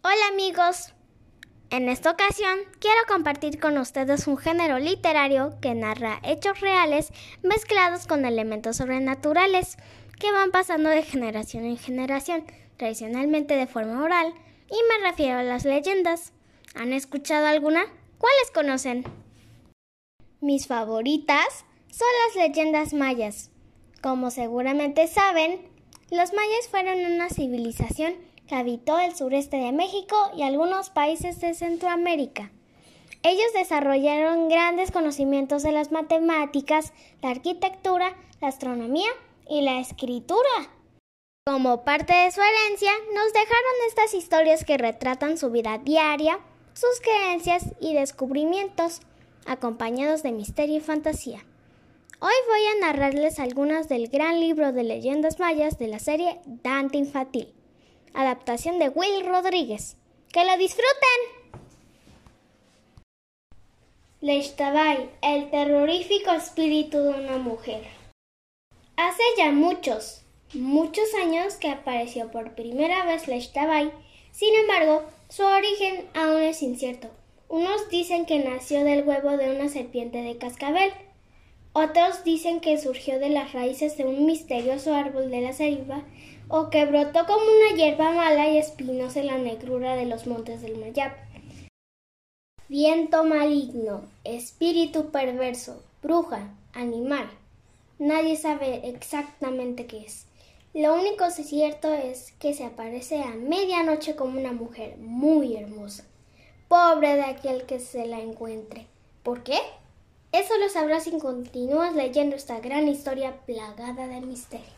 Hola amigos. En esta ocasión quiero compartir con ustedes un género literario que narra hechos reales mezclados con elementos sobrenaturales que van pasando de generación en generación, tradicionalmente de forma oral, y me refiero a las leyendas. ¿Han escuchado alguna? ¿Cuáles conocen? Mis favoritas son las leyendas mayas. Como seguramente saben, los mayas fueron una civilización que habitó el sureste de México y algunos países de Centroamérica. Ellos desarrollaron grandes conocimientos de las matemáticas, la arquitectura, la astronomía y la escritura. Como parte de su herencia, nos dejaron estas historias que retratan su vida diaria, sus creencias y descubrimientos, acompañados de misterio y fantasía. Hoy voy a narrarles algunas del gran libro de leyendas mayas de la serie Dante Infantil, adaptación de Will Rodríguez. ¡Que lo disfruten! Lechtabay, el terrorífico espíritu de una mujer. Hace ya muchos, muchos años que apareció por primera vez Lechtabay, sin embargo, su origen aún es incierto. Unos dicen que nació del huevo de una serpiente de cascabel, otros dicen que surgió de las raíces de un misterioso árbol de la selva o que brotó como una hierba mala y espinosa en la negrura de los montes del Mayap. Viento maligno, espíritu perverso, bruja, animal. Nadie sabe exactamente qué es. Lo único cierto es que se aparece a medianoche como una mujer muy hermosa. Pobre de aquel que se la encuentre. ¿Por qué? Eso lo sabrás si continúas leyendo esta gran historia plagada de misterio.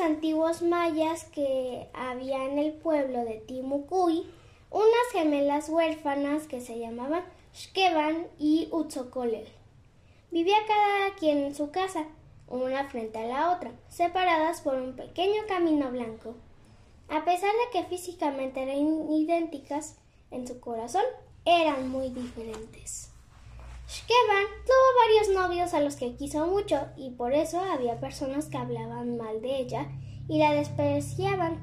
Antiguos mayas que había en el pueblo de Timucuy unas gemelas huérfanas que se llamaban Shkeban y Utzocolel. Vivía cada quien en su casa, una frente a la otra, separadas por un pequeño camino blanco. A pesar de que físicamente eran idénticas, en su corazón eran muy diferentes. Tuvo varios novios a los que quiso mucho y por eso había personas que hablaban mal de ella y la despreciaban.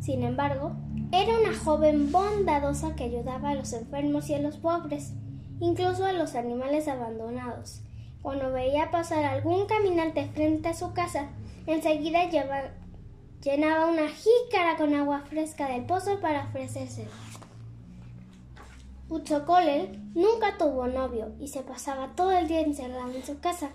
Sin embargo, era una joven bondadosa que ayudaba a los enfermos y a los pobres, incluso a los animales abandonados. Cuando veía pasar algún caminante frente a su casa, enseguida llenaba una jícara con agua fresca del pozo para ofrecérselo. Nunca tuvo novio y se pasaba todo el día encerrado en su casa.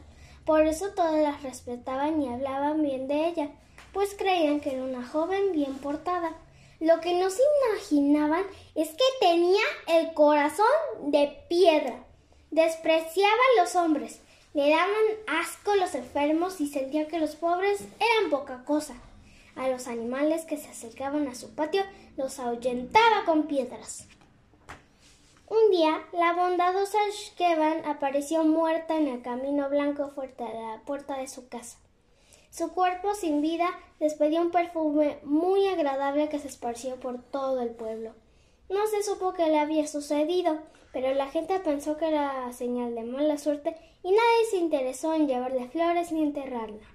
Por eso todas las respetaban y hablaban bien de ella, pues creían que era una joven bien portada. Lo que no se imaginaban es que tenía el corazón de piedra. Despreciaba a los hombres, le daban asco los enfermos y sentía que los pobres eran poca cosa. A los animales que se acercaban a su patio los ahuyentaba con piedras. Un día, la bondadosa Shkeban apareció muerta en el camino blanco fuerte de la puerta de su casa. Su cuerpo sin vida despedía un perfume muy agradable que se esparció por todo el pueblo. No se supo qué le había sucedido, pero la gente pensó que era señal de mala suerte y nadie se interesó en llevarle flores ni enterrarla.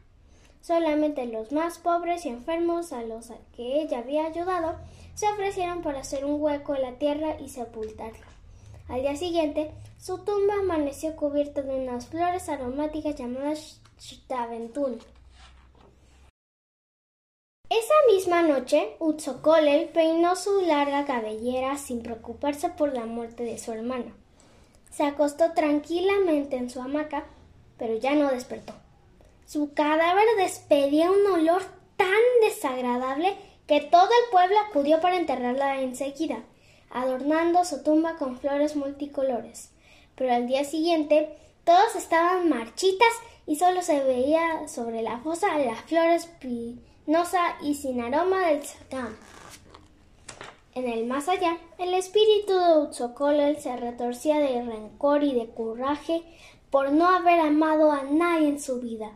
Solamente los más pobres y enfermos a los que ella había ayudado se ofrecieron para hacer un hueco en la tierra y sepultarla. Al día siguiente, su tumba amaneció cubierta de unas flores aromáticas llamadas Shtaventun. Esa misma noche, Utzocolel peinó su larga cabellera sin preocuparse por la muerte de su hermana. Se acostó tranquilamente en su hamaca, pero ya no despertó. Su cadáver despedía un olor tan desagradable que todo el pueblo acudió para enterrarla enseguida adornando su tumba con flores multicolores. Pero al día siguiente todos estaban marchitas y solo se veía sobre la fosa la flor espinosa y sin aroma del zacán. En el más allá, el espíritu de Utzocolel se retorcía de rencor y de coraje por no haber amado a nadie en su vida.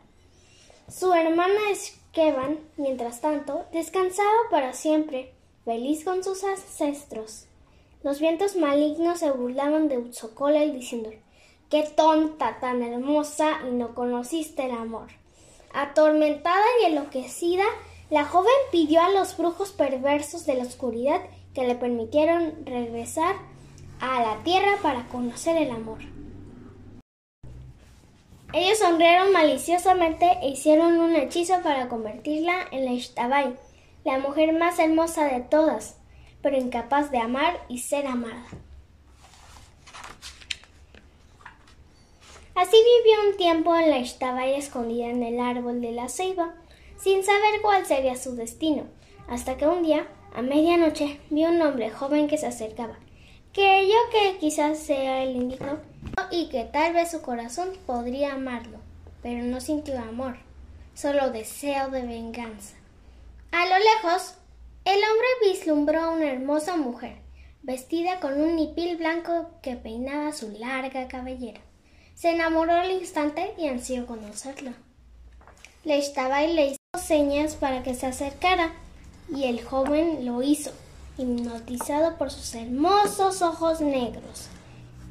Su hermana Esqueban, mientras tanto, descansaba para siempre, feliz con sus ancestros. Los vientos malignos se burlaban de Utzocolel diciendo Qué tonta tan hermosa y no conociste el amor. Atormentada y enloquecida, La joven pidió a los brujos perversos de la oscuridad que le permitieran regresar a la tierra para conocer el amor. Ellos sonrieron maliciosamente e hicieron un hechizo para convertirla en la Ishtabai, la mujer más hermosa de todas, pero incapaz de amar y ser amada. Así vivió un tiempo en la Ishtabai escondida en el árbol de la ceiba, sin saber cuál sería su destino, hasta que un día, a medianoche, vio un hombre joven que se acercaba. Creyó que quizás sea el indicado y que tal vez su corazón podría amarlo, pero no sintió amor, solo deseo de venganza. A lo lejos, el hombre vislumbró a una hermosa mujer, vestida con un nipil blanco que peinaba su larga cabellera. Se enamoró al instante y ansió conocerla. Le estaba y le hizo señas para que se acercara, y el joven lo hizo, hipnotizado por sus hermosos ojos negros.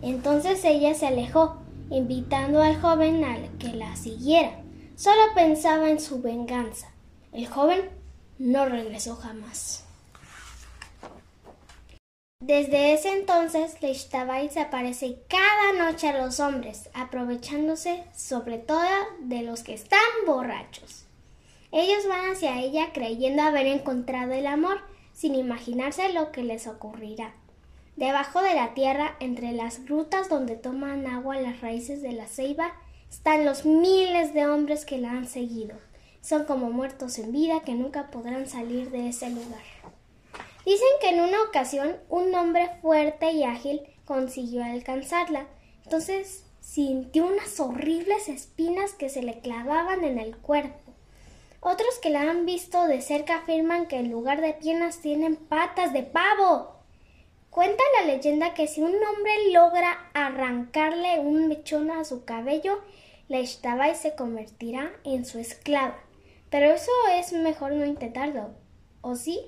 Entonces ella se alejó, invitando al joven a que la siguiera. Solo pensaba en su venganza. El joven no regresó jamás. Desde ese entonces, Leishtabai se aparece cada noche a los hombres, aprovechándose sobre todo de los que están borrachos. Ellos van hacia ella creyendo haber encontrado el amor, sin imaginarse lo que les ocurrirá. Debajo de la tierra, entre las grutas donde toman agua las raíces de la ceiba, están los miles de hombres que la han seguido. Son como muertos en vida que nunca podrán salir de ese lugar. Dicen que en una ocasión un hombre fuerte y ágil consiguió alcanzarla. Entonces sintió unas horribles espinas que se le clavaban en el cuerpo. Otros que la han visto de cerca afirman que en lugar de piernas tienen patas de pavo. Cuenta la leyenda que si un hombre logra arrancarle un mechón a su cabello, la Ishtabai se convertirá en su esclava. Pero eso es mejor no intentarlo, ¿o sí?